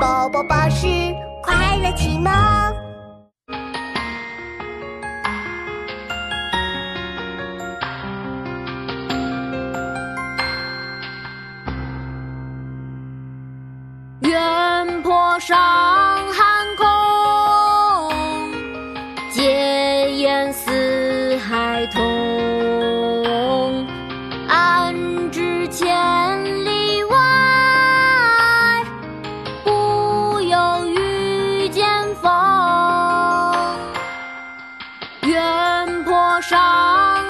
宝宝巴士快乐启蒙。远坡上寒空，结烟似海通。上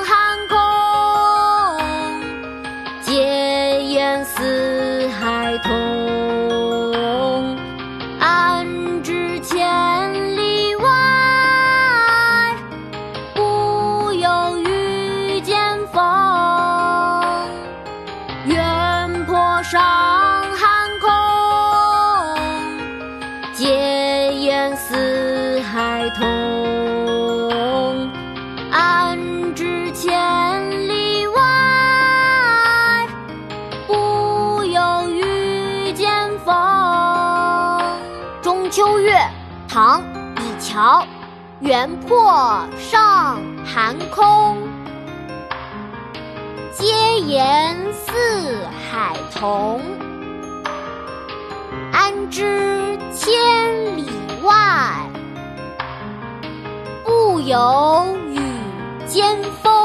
寒空，结烟似孩童。安知千里外，不有遇见风。远坡上寒空，结烟似孩童。秋月，唐·李峤。圆魄上寒空，结烟似海童。安知千里外，不有雨兼风。